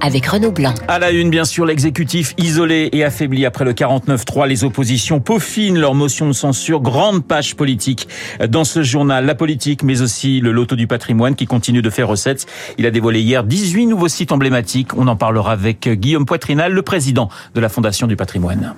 avec Renaud Blanc. À la une, bien sûr, l'exécutif isolé et affaibli après le 49-3. Les oppositions peaufinent leur motion de censure. Grande page politique dans ce journal. La politique, mais aussi le loto du patrimoine qui continue de faire recettes. Il a dévoilé hier 18 nouveaux sites emblématiques. On en parlera avec Guillaume Poitrinal, le président de la Fondation du patrimoine.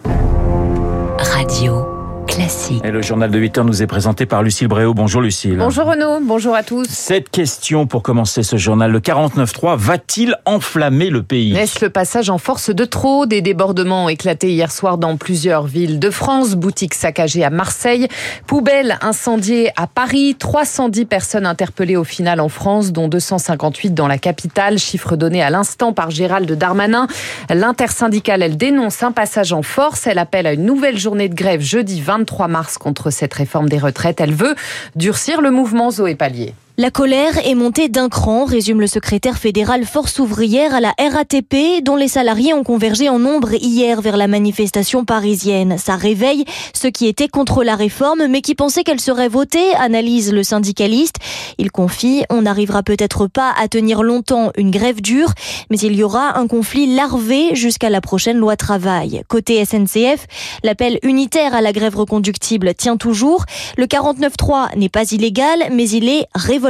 Radio. Classique. Et le journal de 8 heures nous est présenté par Lucille Bréau. Bonjour Lucille. Bonjour Renaud, bonjour à tous. Cette question pour commencer ce journal, le 49.3 va-t-il enflammer le pays? Est-ce le passage en force de trop Des débordements ont éclaté hier soir dans plusieurs villes de France, boutiques saccagées à Marseille, poubelles incendiées à Paris, 310 personnes interpellées au final en France, dont 258 dans la capitale, chiffre donné à l'instant par Gérald Darmanin. L'intersyndicale, elle dénonce un passage en force, elle appelle à une nouvelle journée de grève jeudi 20 23 mars contre cette réforme des retraites. Elle veut durcir le mouvement Zoé Pallier. La colère est montée d'un cran, résume le secrétaire fédéral Force ouvrière à la RATP, dont les salariés ont convergé en nombre hier vers la manifestation parisienne. Ça réveille ceux qui étaient contre la réforme, mais qui pensaient qu'elle serait votée, analyse le syndicaliste. Il confie, on n'arrivera peut-être pas à tenir longtemps une grève dure, mais il y aura un conflit larvé jusqu'à la prochaine loi travail. Côté SNCF, l'appel unitaire à la grève reconductible tient toujours. Le 49.3 n'est pas illégal, mais il est révolté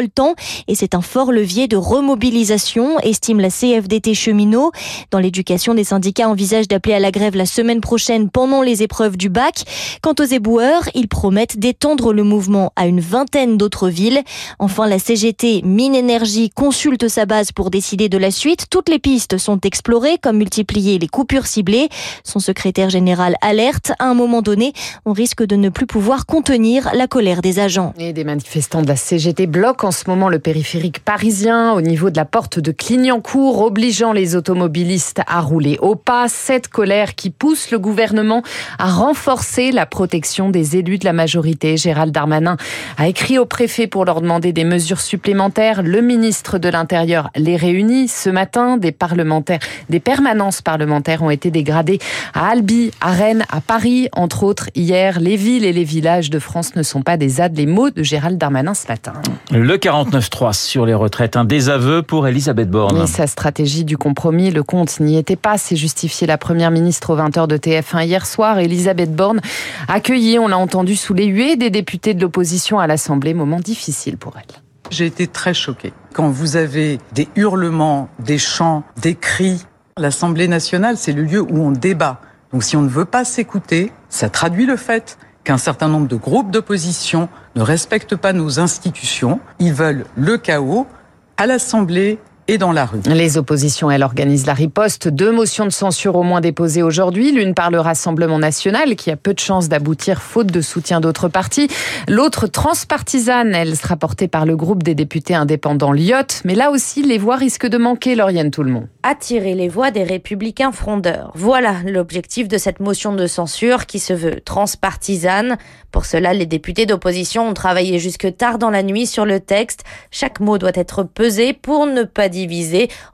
et c'est un fort levier de remobilisation, estime la CFDT cheminot. Dans l'éducation, des syndicats envisagent d'appeler à la grève la semaine prochaine pendant les épreuves du bac. Quant aux éboueurs, ils promettent d'étendre le mouvement à une vingtaine d'autres villes. Enfin, la CGT Mine Énergie consulte sa base pour décider de la suite. Toutes les pistes sont explorées, comme multiplier les coupures ciblées. Son secrétaire général alerte. À un moment donné, on risque de ne plus pouvoir contenir la colère des agents. Et des manifestants de la CGT bloquent en ce moment le périphérique parisien au niveau de la porte de Clignancourt, obligeant les automobilistes à rouler au pas. Cette colère qui pousse le gouvernement à renforcer la protection des élus de la majorité. Gérald Darmanin a écrit au préfet pour leur demander des mesures supplémentaires. Le ministre de l'Intérieur les réunit ce matin. Des parlementaires, des permanences parlementaires ont été dégradées à Albi, à Rennes, à Paris, entre autres. Hier, les villes et les villages de France ne sont pas des ZAD. Les mots de Gérald Darmanin ce matin. 49.3 sur les retraites, un désaveu pour Elisabeth Borne. sa stratégie du compromis, le compte n'y était pas, c'est justifié la première ministre aux 20h de TF1 hier soir. Elisabeth Borne accueillie, on l'a entendu, sous les huées des députés de l'opposition à l'Assemblée, moment difficile pour elle. J'ai été très choquée. Quand vous avez des hurlements, des chants, des cris, l'Assemblée nationale, c'est le lieu où on débat. Donc si on ne veut pas s'écouter, ça traduit le fait qu'un certain nombre de groupes d'opposition ne respectent pas nos institutions. Ils veulent le chaos à l'Assemblée et dans la rue. Les oppositions, elles organisent la riposte. Deux motions de censure au moins déposées aujourd'hui. L'une par le Rassemblement national, qui a peu de chances d'aboutir faute de soutien d'autres partis. L'autre transpartisane, elle sera portée par le groupe des députés indépendants Lyot. Mais là aussi, les voix risquent de manquer, Lauriane Tout le monde. Attirer les voix des républicains frondeurs. Voilà l'objectif de cette motion de censure qui se veut transpartisane. Pour cela, les députés d'opposition ont travaillé jusque tard dans la nuit sur le texte. Chaque mot doit être pesé pour ne pas dire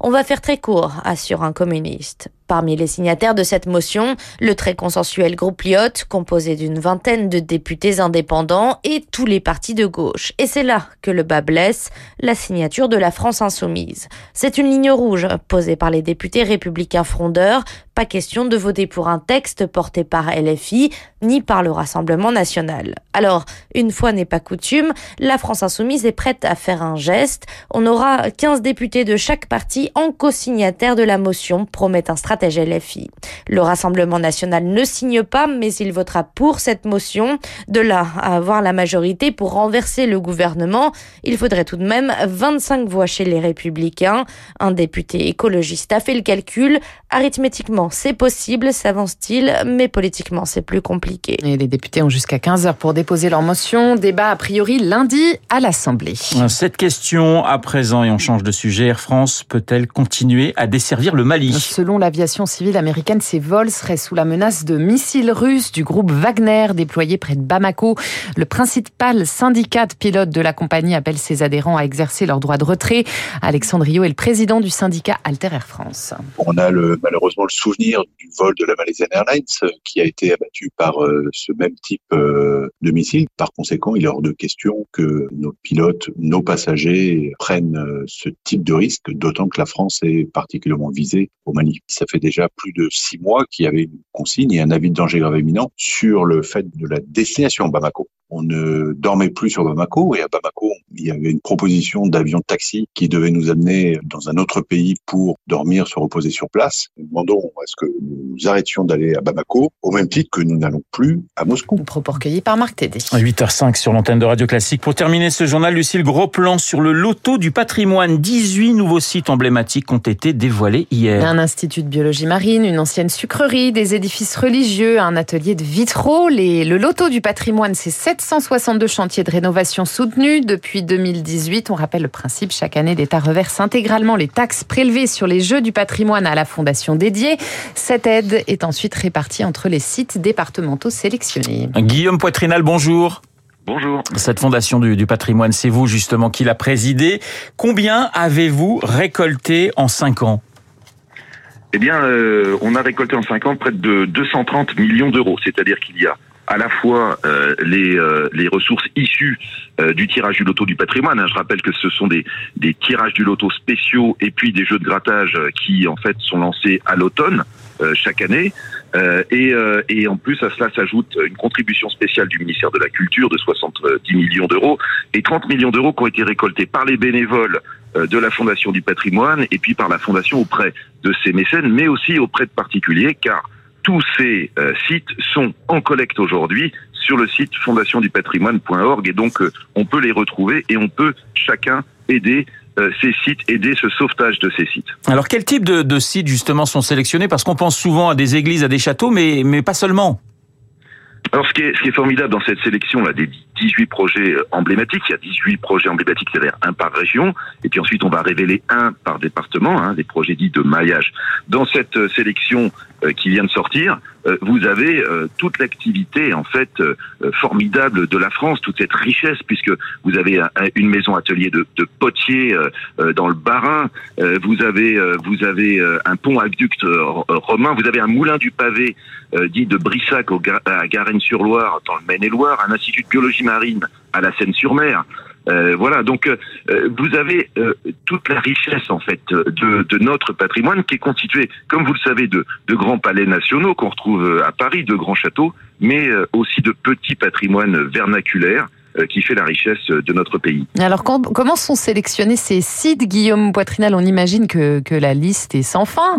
On va faire très court, assure un communiste. Parmi les signataires de cette motion, le très consensuel groupe Lyot, composé d'une vingtaine de députés indépendants et tous les partis de gauche. Et c'est là que le bas blesse, la signature de la France insoumise. C'est une ligne rouge posée par les députés républicains frondeurs. Pas question de voter pour un texte porté par LFI ni par le Rassemblement national. Alors, une fois n'est pas coutume, la France insoumise est prête à faire un geste. On aura 15 députés de chaque parti en co-signataire de la motion, promet un LFI. Le Rassemblement national ne signe pas, mais il votera pour cette motion. De là à avoir la majorité pour renverser le gouvernement, il faudrait tout de même 25 voix chez les Républicains. Un député écologiste a fait le calcul. Arithmétiquement, c'est possible, s'avance-t-il, mais politiquement, c'est plus compliqué. Compliqué. Et les députés ont jusqu'à 15h pour déposer leur motion. Débat a priori lundi à l'Assemblée. Cette question à présent, et on change de sujet, Air France peut-elle continuer à desservir le Mali? Selon l'aviation civile américaine, ces vols seraient sous la menace de missiles russes du groupe Wagner déployé près de Bamako. Le principal syndicat de pilotes de la compagnie appelle ses adhérents à exercer leur droit de retrait. Alexandre Rio est le président du syndicat Alter Air France. On a le, malheureusement le souvenir du vol de la Malaysian Airlines euh, qui a été abattu par euh, ce même type euh, de missile. Par conséquent, il est hors de question que nos pilotes, nos passagers prennent ce type de risque, d'autant que la France est particulièrement visée au Mali. Ça fait déjà plus de six mois qu'il y avait une consigne et un avis de danger grave imminent sur le fait de la destination Bamako on ne dormait plus sur Bamako et à Bamako, il y avait une proposition d'avion taxi qui devait nous amener dans un autre pays pour dormir, se reposer sur place. Nous demandons à ce que nous arrêtions d'aller à Bamako au même titre que nous n'allons plus à Moscou. Propos recueillis par Marc Tédé. 8h05 sur l'antenne de Radio Classique. Pour terminer ce journal, Lucille, gros plan sur le loto du patrimoine. 18 nouveaux sites emblématiques ont été dévoilés hier. Un institut de biologie marine, une ancienne sucrerie, des édifices religieux, un atelier de vitraux. Les, le loto du patrimoine, c'est 7 762 chantiers de rénovation soutenus depuis 2018. On rappelle le principe, chaque année, l'État reverse intégralement les taxes prélevées sur les jeux du patrimoine à la fondation dédiée. Cette aide est ensuite répartie entre les sites départementaux sélectionnés. Guillaume Poitrinal, bonjour. Bonjour. Cette fondation du, patrimoine, c'est vous justement qui l'a présidée. Combien avez-vous récolté en 5 ans? Eh bien, euh, on a récolté en 5 ans près de 230 millions d'euros. C'est-à-dire qu'il y a à la fois euh, les, euh, les ressources issues euh, du tirage du loto du patrimoine. Hein. Je rappelle que ce sont des, des tirages du loto spéciaux et puis des jeux de grattage qui en fait sont lancés à l'automne chaque année. et, et en plus à cela s'ajoute une contribution spéciale du ministère de la Culture de 70 millions d'euros et 30 millions d'euros qui ont été récoltés par les bénévoles de la Fondation du patrimoine et puis par la Fondation auprès de ses mécènes, mais aussi auprès de particuliers, car tous ces euh, sites sont en collecte aujourd'hui sur le site fondationdupatrimoine.org et donc euh, on peut les retrouver et on peut chacun aider euh, ces sites, aider ce sauvetage de ces sites. Alors quel type de, de sites justement sont sélectionnés? Parce qu'on pense souvent à des églises, à des châteaux, mais, mais pas seulement. Alors ce qui est, ce qui est formidable dans cette sélection là des 18 projets emblématiques, il y a 18 projets emblématiques, c'est-à-dire un par région, et puis ensuite on va révéler un par département, hein, des projets dits de maillage. Dans cette euh, sélection euh, qui vient de sortir, euh, vous avez toute l'activité en fait formidable de la France, toute cette richesse, puisque vous avez une maison atelier de, potier dans le Bas-Rhin, vous avez vous avez un pont aqueduc romain, vous avez un moulin du pavé dit de Brissac à Garennes-sur-Loire dans le Maine-et-Loire, un institut de biologie marine à la Seine-sur-Mer. Euh, voilà, donc euh, vous avez euh, toute la richesse en fait de, de, notre patrimoine qui est constitué, comme vous le savez, de, de grands palais nationaux qu'on retrouve à Paris, de grands châteaux, mais aussi de petits patrimoines vernaculaires qui fait la richesse de notre pays. Alors comment sont sélectionnés ces sites, Guillaume Poitrinal? On imagine que, que la liste est sans fin.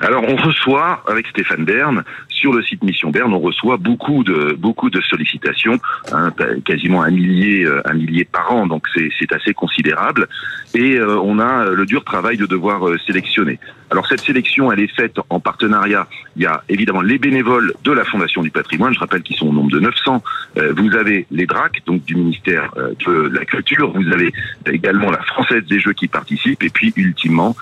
Alors on reçoit avec Stéphane Bern sur le site Mission Bern, on reçoit beaucoup de beaucoup de sollicitations, hein, quasiment un millier euh, un millier par an, donc c'est assez considérable. Et euh, on a le dur travail de devoir euh, sélectionner. Alors cette sélection, elle est faite en partenariat. Il y a évidemment les bénévoles de la Fondation du Patrimoine, je rappelle qu'ils sont au nombre de 900. vous avez les DRAC, donc du ministère de la Culture. Vous avez également la Française des Jeux qui participe, et puis ultimement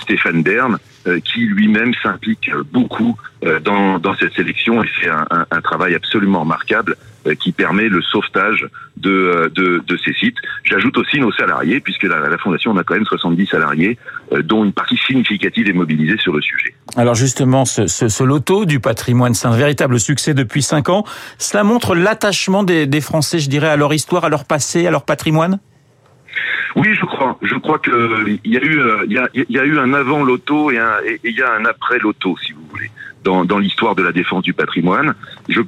Stéphane Bern qui lui-même s'implique beaucoup dans, dans cette cette sélection et fait un, un, un travail absolument remarquable euh, qui permet le sauvetage de, euh, de, de ces sites. J'ajoute aussi nos salariés, puisque la, la, Fondation, on a quand même 70 salariés, euh, dont une partie significative est mobilisée sur le sujet. Alors justement, ce, ce, ce loto du patrimoine, c'est un véritable succès depuis 5 ans. Cela montre l'attachement des, des Français, je dirais, à leur histoire, à leur passé, à leur patrimoine? Oui, je crois. Je crois que il y a eu, il y a, il y a eu un avant loto et, un, et il y a un après loto, si vous voulez dans, dans l'histoire de la défense du patrimoine. Je,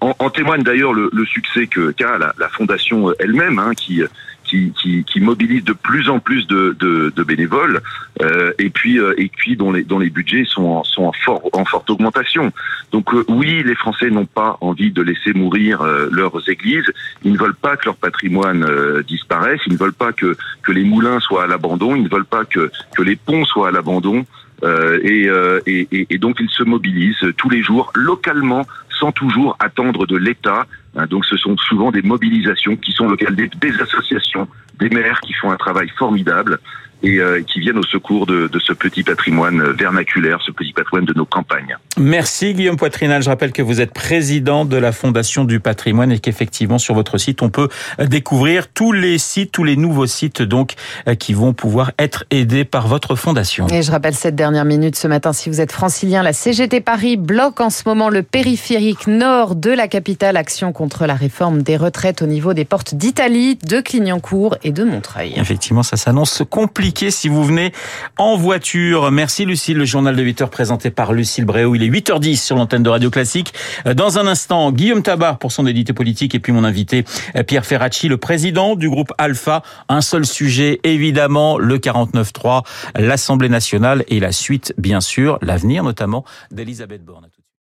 en, en témoigne d'ailleurs le, le, succès que qu'a la, la, fondation elle-même, hein, qui, qui, qui, qui, mobilise de plus en plus de, de, de bénévoles, euh, et puis euh, et puis dont les dont les budgets sont en, sont en fort en forte augmentation. Donc euh, oui, les Français n'ont pas envie de laisser mourir euh, leurs églises. Ils ne veulent pas que leur patrimoine euh, disparaisse. Ils ne veulent pas que que les moulins soient à l'abandon. Ils ne veulent pas que que les ponts soient à l'abandon. Euh, et, euh, et, et, donc ils se mobilisent tous les jours localement sans toujours attendre de l'État. Hein, donc ce sont souvent des mobilisations qui sont locales, des associations, des maires qui font un travail formidable et euh, qui viennent au secours de, de, ce petit patrimoine vernaculaire, ce petit patrimoine de nos campagnes. Merci Guillaume Poitrinal. Je rappelle que vous êtes président de la Fondation du patrimoine et qu'effectivement sur votre site on peut découvrir tous les sites, tous les nouveaux sites donc qui vont pouvoir être aidés par votre fondation. Et je rappelle cette dernière minute ce matin, si vous êtes francilien, la CGT Paris bloque en ce moment le périphérique nord de la capitale. Action contre la réforme des retraites au niveau des portes d'Italie, de Clignancourt et de Montreuil. Effectivement, ça s'annonce si vous venez en voiture. Merci Lucille, le journal de 8 heures présenté par Lucille Bréau. Il est 8h10 sur l'antenne de Radio Classique. Dans un instant, Guillaume Tabar pour son édité politique et puis mon invité Pierre Ferracci, le président du groupe Alpha. Un seul sujet, évidemment, le 49-3, l'Assemblée nationale et la suite, bien sûr, l'avenir notamment d'Elisabeth Borne.